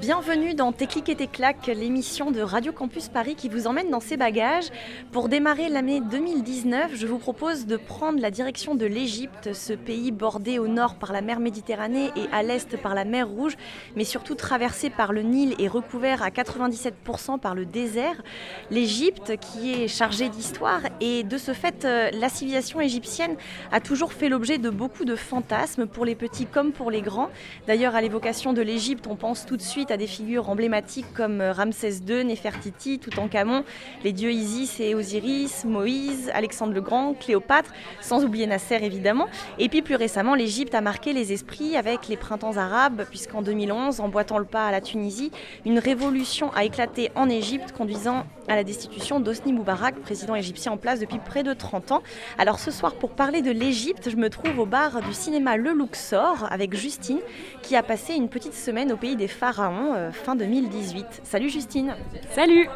Bienvenue dans Tes clics et tes claques, l'émission de Radio Campus Paris qui vous emmène dans ses bagages. Pour démarrer l'année 2019, je vous propose de prendre la direction de l'Égypte, ce pays bordé au nord par la mer Méditerranée et à l'est par la mer Rouge, mais surtout traversé par le Nil et recouvert à 97% par le désert. L'Égypte qui est chargée d'histoire et de ce fait, euh, la civilisation égyptienne a toujours fait l'objet de beaucoup de fantasmes pour les petits comme pour les grands. D'ailleurs, à l'évocation de l'Égypte, on pense tout de suite à des figures emblématiques comme euh, Ramsès II, Néfertiti, Toutankhamon, les dieux Isis et Osiris, Moïse, Alexandre le Grand, Cléopâtre, sans oublier Nasser évidemment. Et puis plus récemment, l'Égypte a marqué les esprits avec les printemps arabes, puisqu'en 2011, emboîtant le pas à la Tunisie, une révolution a éclaté en Égypte, conduisant à la destitution d'Osni Moubarak, président égyptien en place depuis près de 30 ans. Alors ce soir, pour parler de l'Égypte, je me trouve au bar du cinéma Le Luxor avec Justine, qui a passé une petite semaine au pays des pharaons euh, fin 2018. Salut Justine Salut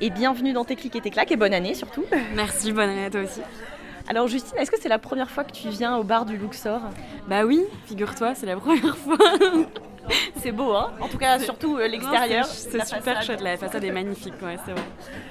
et bienvenue dans tes clics et tes claques et bonne année surtout. Merci, bonne année à toi aussi. Alors Justine, est-ce que c'est la première fois que tu viens au bar du Luxor? Bah oui, figure-toi, c'est la première fois. C'est beau, hein En tout cas, surtout euh, l'extérieur. C'est super chouette, la façade est magnifique, ouais, c'est vrai.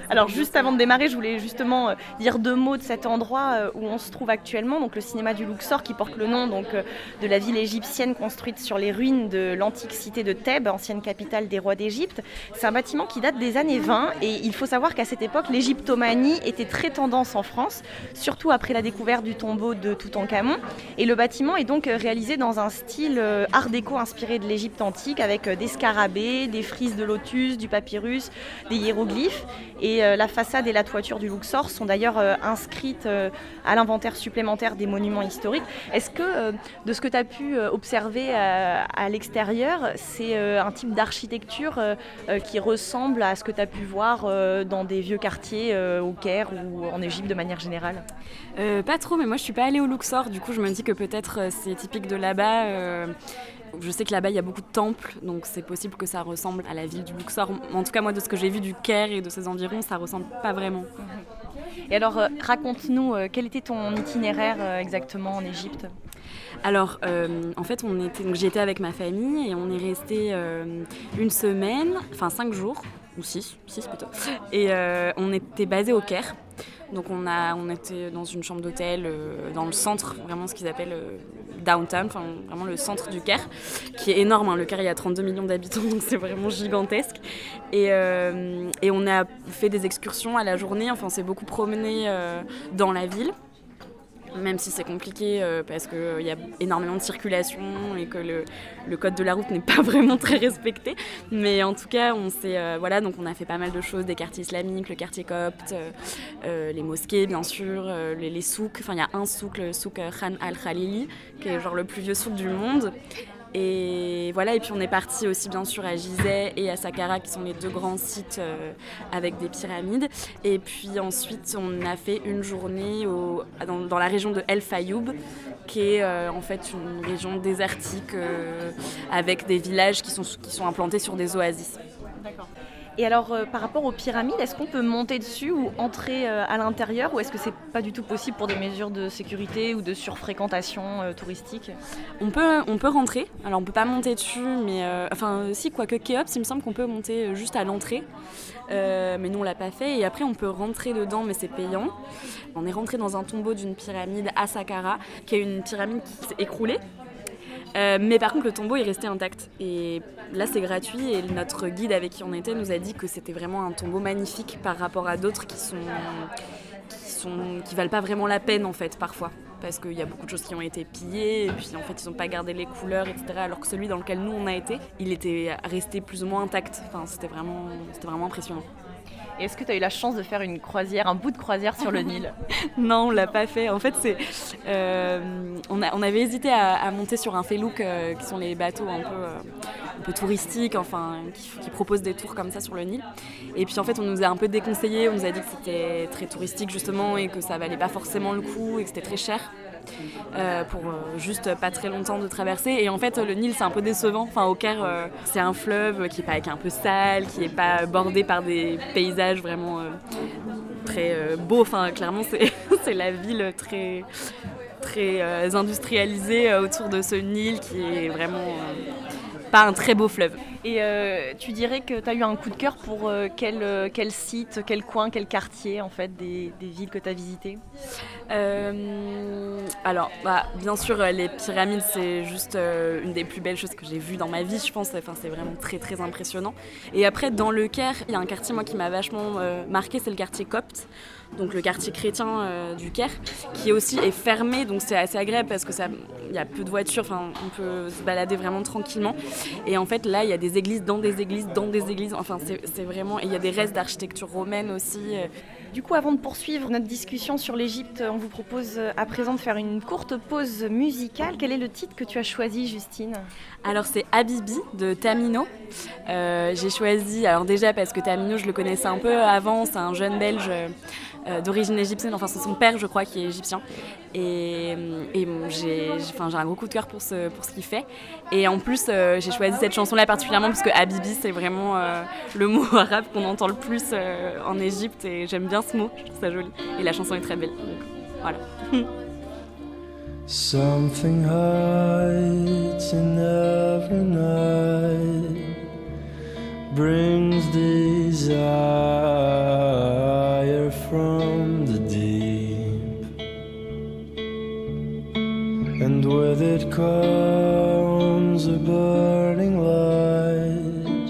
Alors juste avant de démarrer, je voulais justement euh, dire deux mots de cet endroit euh, où on se trouve actuellement, donc le cinéma du Luxor qui porte le nom donc de la ville égyptienne construite sur les ruines de l'antique cité de Thèbes, ancienne capitale des rois d'Égypte. C'est un bâtiment qui date des années 20 et il faut savoir qu'à cette époque, l'égyptomanie était très tendance en France, surtout après la découverte du tombeau de Toutankhamon. Et le bâtiment est donc réalisé dans un style art déco inspiré de l'Égypte antique avec euh, des scarabées, des frises de lotus, du papyrus, des hiéroglyphes. Et euh, la façade et la toiture du Luxor sont d'ailleurs euh, inscrites à l'inventaire supplémentaire des monuments historiques. Est-ce que, de ce que tu as pu observer à l'extérieur, c'est un type d'architecture qui ressemble à ce que tu as pu voir dans des vieux quartiers au Caire ou en Égypte de manière générale? Pas trop, mais moi je suis pas allée au Luxor, du coup je me dis que peut-être c'est typique de là-bas. Je sais que là-bas il y a beaucoup de temples, donc c'est possible que ça ressemble à la ville du Luxor. En tout cas, moi de ce que j'ai vu du Caire et de ses environs, ça ressemble pas vraiment. Et alors, euh, raconte-nous, euh, quel était ton itinéraire euh, exactement en Égypte? Alors, euh, en fait, on était, donc j'y étais avec ma famille et on est resté euh, une semaine, enfin cinq jours, ou six, six plutôt. Et euh, on était basé au Caire. Donc on, a, on était dans une chambre d'hôtel euh, dans le centre, vraiment ce qu'ils appellent euh, downtown, vraiment le centre du Caire, qui est énorme. hein. Le Caire, il y a 32 millions d'habitants, donc c'est vraiment gigantesque. Et, euh, et on a fait des excursions à la journée, enfin on s'est beaucoup promené dans la ville même si c'est compliqué euh, parce qu'il y a énormément de circulation et que le, code de la route n'est pas vraiment très respecté. Mais en tout cas, on euh, voilà, donc on a fait pas mal de choses, des quartiers islamiques, le quartier copte, euh, euh, les mosquées bien sûr, euh, les, les souks. Enfin, il y a un souk, le souk euh, Khan al-Khalili, qui est genre le plus vieux souk du monde. Et voilà, et puis on est parti aussi bien sûr à Gizeh et à Saqqara qui sont les deux grands sites euh, avec des pyramides. Et puis ensuite on a fait une journée dans, la région de El Fayoub qui est euh, en fait une région désertique euh, avec des villages qui sont, qui sont implantés sur des oasis. Et alors, euh, par rapport aux pyramides, est-ce qu'on peut monter dessus ou entrer euh, à l'intérieur ou est-ce que c'est pas du tout possible pour des mesures de sécurité ou de surfréquentation euh, touristique? On peut, on peut rentrer, alors on peut pas monter dessus, mais enfin si, quoique Kéops, il me semble qu'on peut monter juste à l'entrée, mais nous on l'a pas fait, et après on peut rentrer dedans, mais c'est payant. On est rentré dans un tombeau d'une pyramide à Saqqara, qui est une pyramide qui s'est écroulée. Euh, mais par contre, le tombeau est resté intact. Et là, c'est gratuit. Et notre guide avec qui on était nous a dit que c'était vraiment un tombeau magnifique par rapport à d'autres qui sont, qui valent pas vraiment la peine en fait parfois, parce qu'il y a beaucoup de choses qui ont été pillées et puis en fait ils n'ont pas gardé les couleurs, etc. Alors que celui dans lequel nous on a été, il était resté plus ou moins intact. Enfin, vraiment, c'était vraiment impressionnant. Et est-ce que tu as eu la chance de faire une croisière, un bout de croisière sur le Nil? Non, on l'a pas fait. En fait, c'est, euh, on, a- on avait hésité à, à monter sur un felouk, euh, qui sont les bateaux un peu, euh, un peu touristiques, enfin, qui, qui proposent des tours comme ça sur le Nil. Et puis en fait, on nous a un peu déconseillé. On nous a dit que c'était très touristique justement et que ça valait pas forcément le coup et que c'était très cher. Euh, pour euh, juste pas très longtemps de traverser. Et en fait, le Nil, c'est un peu décevant. Enfin, au Caire, euh, c'est un fleuve qui est, pas, un peu sale, qui est pas bordé par des paysages vraiment très beaux. Clairement, c'est la ville très très industrialisée autour de ce Nil qui est vraiment pas un très beau fleuve. Et euh, tu dirais que tu as eu un coup de cœur pour euh, quel, euh, quel site, quel coin, quel quartier en fait des, des villes que tu as visitées alors, bah, bien sûr, les pyramides, c'est juste une des plus belles choses que j'ai vues dans ma vie, je pense. Enfin, c'est vraiment très, très impressionnant. Et après, dans le Caire, il y a un quartier, moi, qui m'a vachement marqué, c'est le quartier copte. Donc le quartier chrétien euh, du Caire, qui aussi est fermé, donc c'est assez agréable parce que ça, il y a peu de voitures, enfin on peut se balader vraiment tranquillement. Et en fait là, il y a des églises dans des églises dans des églises. Enfin c'est vraiment, et il y a des restes d'architecture romaine aussi. euh, Du coup, avant de poursuivre notre discussion sur l'Égypte, on vous propose euh, à présent de faire une courte pause musicale. Quel est le titre que tu as choisi, Justine? Alors c'est Habibi de Tamino. Euh, j'ai choisi, alors déjà parce que Tamino je le connaissais un peu avant, c'est un jeune belge euh, euh, d'origine égyptienne, enfin c'est son père je crois qui est égyptien. Et, et bon, j'ai un gros coup de cœur pour ce, pour ce qu'il fait. Et en plus euh, j'ai choisi cette chanson-là particulièrement parce que Habibi c'est vraiment euh, le mot arabe qu'on entend le plus euh, en Égypte et j'aime bien ce mot, je trouve ça joli. Et la chanson est très belle. Donc, voilà. it comes a burning light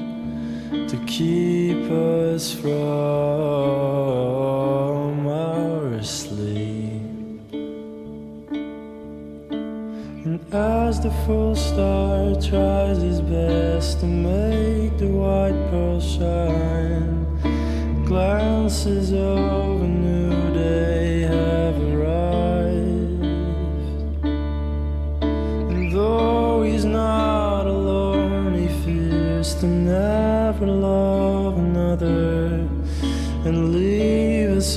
to keep us from our sleep. And as the full star tries his best to make the white pearl shine, glances of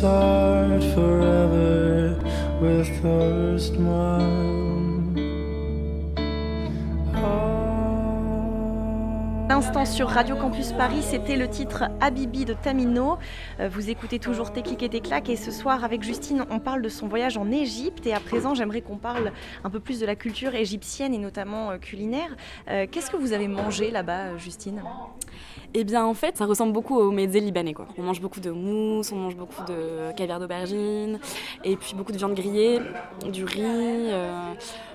heart forever with. L'instant sur Radio Campus Paris, c'était le titre Habibi de Tamino. Euh, Vous écoutez toujours Tes clics et tes et ce soir avec Justine, on parle de son voyage en Égypte et à présent j'aimerais qu'on parle un peu plus de la culture égyptienne et notamment euh, culinaire. Euh, Qu'est-ce que vous avez mangé là-bas, Justine? Eh bien, en fait, ça ressemble beaucoup au mezzé libanais. Quoi. On mange beaucoup de mousse, on mange beaucoup de caviar d'aubergine, et puis beaucoup de viande grillée, du riz. euh,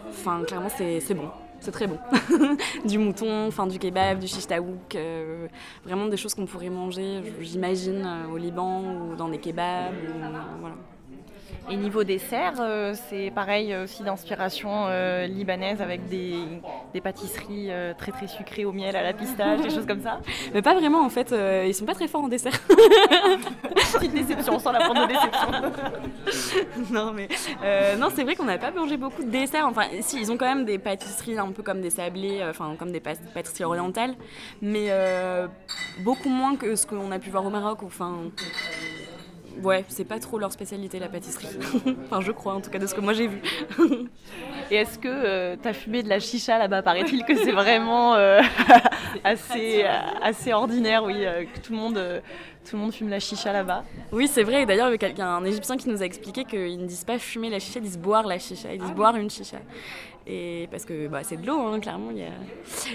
Enfin, clairement, c'est bon. C'est très bon. du mouton, enfin du kebab, du shish taouk, euh, vraiment des choses qu'on pourrait manger, j'imagine, euh, au Liban ou dans des kebabs. Et niveau dessert, euh, c'est pareil euh, aussi d'inspiration euh, libanaise avec des, des pâtisseries euh, très très sucrées au miel, à la pistache, des choses comme ça. Mais pas vraiment, en fait, ils sont pas très forts en dessert. Petite déception, sans la prendre de déception. non, mais non, c'est vrai qu'on n'a pas mangé beaucoup de desserts. Enfin, si, ils ont quand même des pâtisseries un peu comme des sablés, enfin, comme des pâtisseries orientales, mais beaucoup moins que ce qu'on a pu voir au Maroc. Enfin, ouais, c'est pas trop leur spécialité, la pâtisserie. enfin, je crois, en tout cas, de ce que moi j'ai vu. Et est-ce que tu as fumé de la chicha là-bas? Paraît-il que c'est vraiment euh, assez, assez ordinaire, oui, euh, que tout le, monde, euh, tout le monde fume la chicha là-bas. Oui, c'est vrai. Et D'ailleurs, il y a quelqu'un, un Égyptien qui nous a expliqué qu'ils ne disent pas fumer la chicha, ils disent boire la chicha, ils disent boire une chicha. Et parce que bah, c'est de l'eau, hein, clairement. il Y a...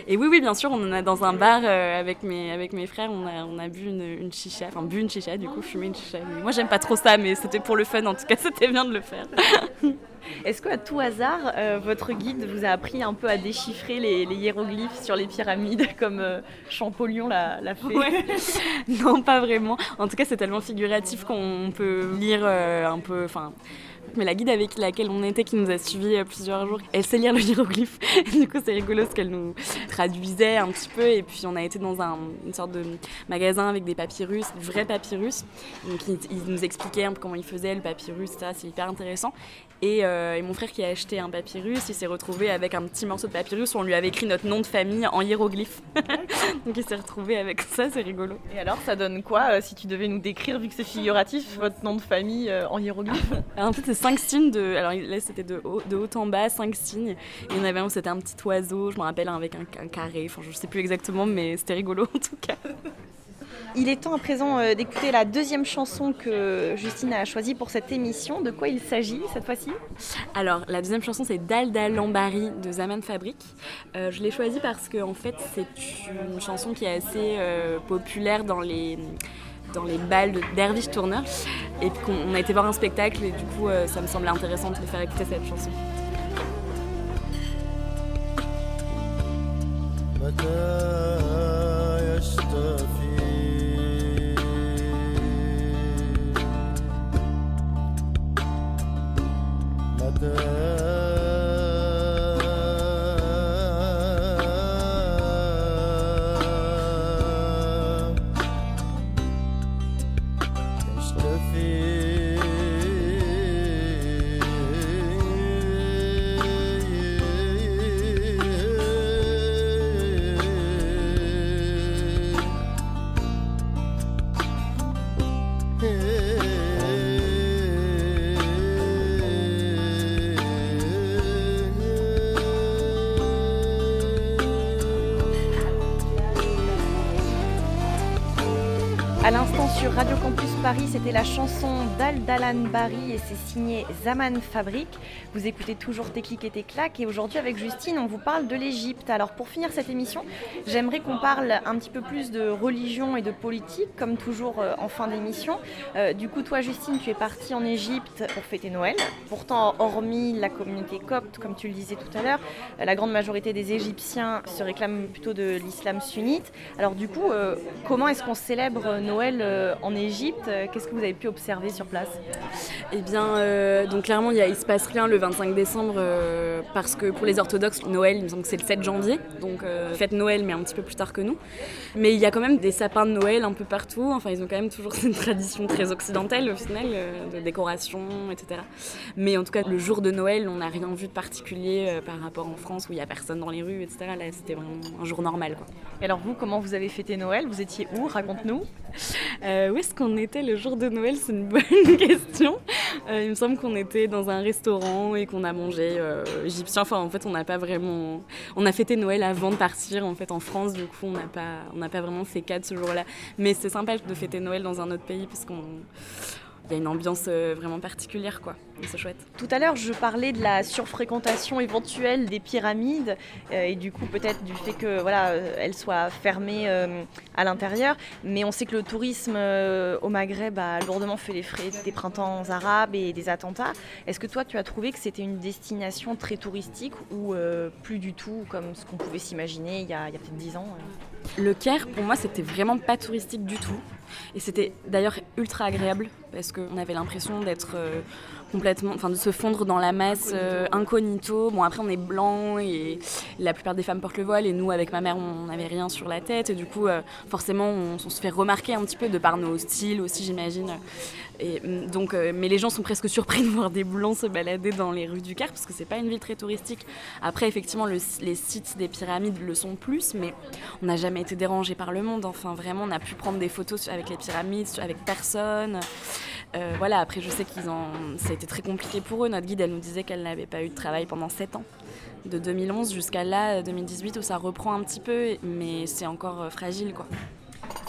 Et oui, oui, bien sûr, on en a dans un bar euh, avec, mes, avec mes frères, on a, on a bu une, une chicha, enfin bu une chicha, du coup, fumé une chicha. Mais Moi, j'aime pas trop ça, mais c'était pour le fun, en tout cas, c'était bien de le faire. Est-ce qu'à tout hasard, euh, votre guide vous a appris un peu à déchiffrer les, hiéroglyphes sur les pyramides comme euh, Champollion l'a, fait non, pas vraiment. En tout cas, c'est tellement figuratif qu'on peut lire euh, un peu, enfin, Mais la guide avec laquelle on était, qui nous a suivis plusieurs jours, elle sait lire le hiéroglyphe. du coup, c'est rigolo ce qu'elle nous traduisait un petit peu. Et puis, on a été dans un, une sorte de magasin avec des papyrus, vrais papyrus. Donc, ils, ils nous expliquaient un peu comment ils faisaient le papyrus, ça, c'est hyper intéressant. Et, euh, et, mon frère qui a acheté un papyrus, il s'est retrouvé avec un petit morceau de papyrus où on lui avait écrit notre nom de famille en hiéroglyphe. Donc il s'est retrouvé avec ça, c'est rigolo. Et alors, ça donne quoi euh, si tu devais nous décrire, vu que c'est figuratif, votre nom de famille euh, en hiéroglyphe En fait, c'est cinq signes de. Alors là, c'était de haut, de haut en bas, cinq signes. Et il y en avait un où c'était un petit oiseau, je me rappelle, avec un, un carré. Enfin, je sais plus exactement, mais c'était rigolo en tout cas. Il est temps à présent euh, d'écouter la deuxième chanson que Justine a choisie pour cette émission. De quoi il s'agit cette fois-ci? Alors, la deuxième chanson, c'est Dalda Lambari de Zaman Fabric. Euh, je l'ai choisie parce que, en fait, c'est une chanson qui est assez euh, populaire dans les dans les balles d'Hervich Tourneur et puis on a été voir un spectacle et du coup euh, ça me semblait intéressant de faire écouter cette chanson. À sur Radio Campus Paris, c'était la chanson d'Aldalan Bari et c'est signé Zaman Fabric. Vous écoutez toujours Tes clics et tes claques et aujourd'hui avec Justine, on vous parle de l'Égypte. Alors pour finir cette émission, j'aimerais qu'on parle un petit peu plus de religion et de politique, comme toujours euh, en fin d'émission. Euh, du coup, toi Justine, tu es partie en Égypte pour fêter Noël. Pourtant, hormis la communauté copte, comme tu le disais tout à l'heure, la grande majorité des Égyptiens se réclament plutôt de l'islam sunnite. Alors du coup, euh, comment est-ce qu'on célèbre Noël en Égypte Qu'est-ce que vous avez pu observer sur place Eh bien, euh, donc clairement, il, il se passe rien le 25 décembre euh, parce que pour les orthodoxes, Noël, il me semble que c'est le 7 janvier, donc euh, fête Noël, mais un petit peu plus tard que nous. Mais il y a quand même des sapins de Noël un peu partout. Enfin, ils ont quand même toujours cette tradition très occidentale au final, euh, de décoration, etc. Mais en tout cas, le jour de Noël, on n'a rien vu de particulier euh, par rapport en France où il y a personne dans les rues, etc. Là, c'était vraiment un jour normal, quoi. Et alors vous, comment vous avez fêté Noël? Vous étiez où? Raconte-nous. Euh, où est-ce qu'on était le jour de Noël? C'est une bonne question. Euh, il me semble qu'on était dans un restaurant et qu'on a mangé euh, égyptien. Enfin, en fait, on n'a pas vraiment. On a fêté Noël avant de partir en fait en France. Du coup, on n'a pas, on n'a pas vraiment fait quatre ce jour-là. Mais c'est sympa de fêter Noël dans un autre pays parce qu'on il y a une ambiance euh, vraiment particulière, quoi. C'est chouette. Tout à l'heure, je parlais de la surfréquentation éventuelle des pyramides euh, et du coup peut-être du fait que voilà, euh, elles soient fermées à l'intérieur. Mais on sait que le tourisme au Maghreb a lourdement fait les frais des printemps arabes et des attentats. Est-ce que toi, tu as trouvé que c'était une destination très touristique ou plus du tout comme ce qu'on pouvait s'imaginer il y a, a peut-être 10 ans Le Caire, pour moi, c'était vraiment pas touristique du tout. Et c'était d'ailleurs ultra agréable parce qu'on avait l'impression d'être euh, complètement, enfin de se fondre dans la masse euh, incognito. Bon, après, on est blanc et la plupart des femmes portent le voile et nous, avec ma mère, on n'avait rien sur la tête. Et du coup, euh, forcément, on, se fait remarquer un petit peu de par nos styles aussi, j'imagine. Et mm, donc, euh, mais les gens sont presque surpris de voir des blancs se balader dans les rues du Caire parce que c'est pas une ville très touristique. Après, effectivement, le- les sites des pyramides le sont plus, mais on n'a jamais été dérangé par le monde. Enfin, vraiment, on a pu prendre des photos avec les pyramides, avec personne. Euh, voilà, après, je sais qu'ils ont. Ça a été très compliqué pour eux. Notre guide, elle nous disait qu'elle n'avait pas eu de travail pendant 7 ans. De 2011 jusqu'à là, 2018, où ça reprend un petit peu, mais c'est encore euh, fragile, quoi.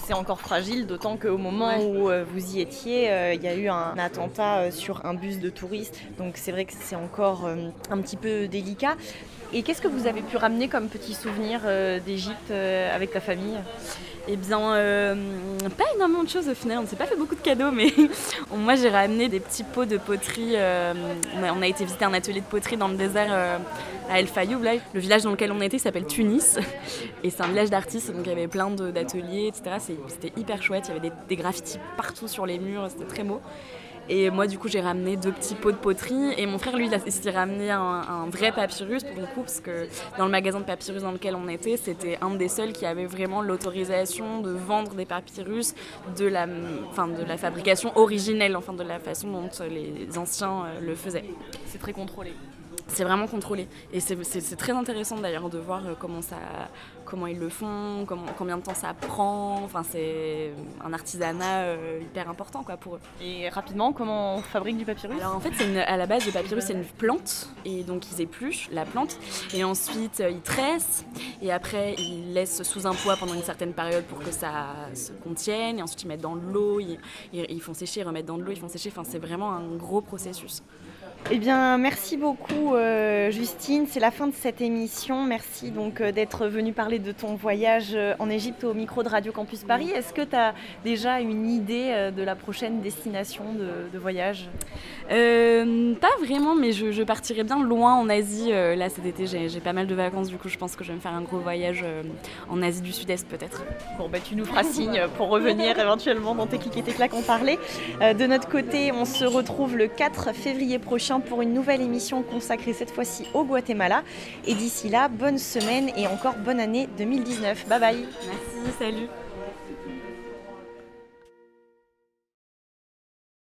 C'est encore fragile, d'autant qu'au moment où euh, vous y étiez, euh, il y a eu un attentat euh, sur un bus de touristes. Donc c'est vrai que c'est encore un petit peu délicat. Et qu'est-ce que vous avez pu ramener comme petit souvenir d'Égypte avec ta famille? Eh bien, euh, pas énormément de choses au final. On ne s'est pas fait beaucoup de cadeaux, mais moi j'ai ramené des petits pots de poterie. euh, on, a, on a été visiter un atelier de poterie dans le désert euh, à El Fayoub. Là. Le village dans lequel on était s'appelle Tunis. Et c'est un village d'artistes, donc il y avait plein d'ateliers, etc. C'est- C'était hyper chouette. Il y avait des, graffitis partout sur les murs, c'était très beau. Et moi, du coup, j'ai ramené deux petits pots de poterie. Et mon frère, lui, il a s'est ramené un, un vrai papyrus pour le coup, parce que dans le magasin de papyrus dans lequel on était, c'était un des seuls qui avait vraiment l'autorisation de vendre des papyrus de la, enfin, de la fabrication originelle, enfin de la façon dont les anciens euh, le faisaient. C'est très contrôlé. C'est vraiment contrôlé. Et c'est- très intéressant d'ailleurs de voir euh, comment, ça, comment ils le font, comment, combien de temps ça prend. Enfin, c'est un artisanat euh, hyper important quoi, pour eux. Et rapidement, comment on fabrique du papyrus? Alors en fait, une- à la base, le papyrus, c'est une plante. Et donc, ils épluchent la plante. Et ensuite, euh, ils tressent. Et après, ils laissent sous un poids pendant une certaine période pour que ça se contienne. Et ensuite, ils mettent dans de l'eau. Ils, ils- ils font sécher, ils remettent dans de l'eau, ils font sécher. Enfin, c'est vraiment un gros processus. Eh bien, merci beaucoup euh, Justine. C'est la fin de cette émission. Merci donc euh, d'être venue parler de ton voyage euh, en Égypte au micro de Radio Campus Paris. Est-ce que tu as déjà une idée de la prochaine destination de, de voyage? Pas vraiment, mais je, je partirai bien loin en Asie. là, cet été, j'ai pas mal de vacances. Du coup, je pense que je vais me faire un gros voyage en Asie du Sud-Est, peut-être. Bon, bah, tu nous feras signe pour revenir éventuellement dans tes clics et tes claques en parler. De notre côté, on se retrouve le 4 février pour une nouvelle émission consacrée cette fois-ci au Guatemala. Et d'ici là, bonne semaine et encore bonne année 2019. Bye bye Merci, salut.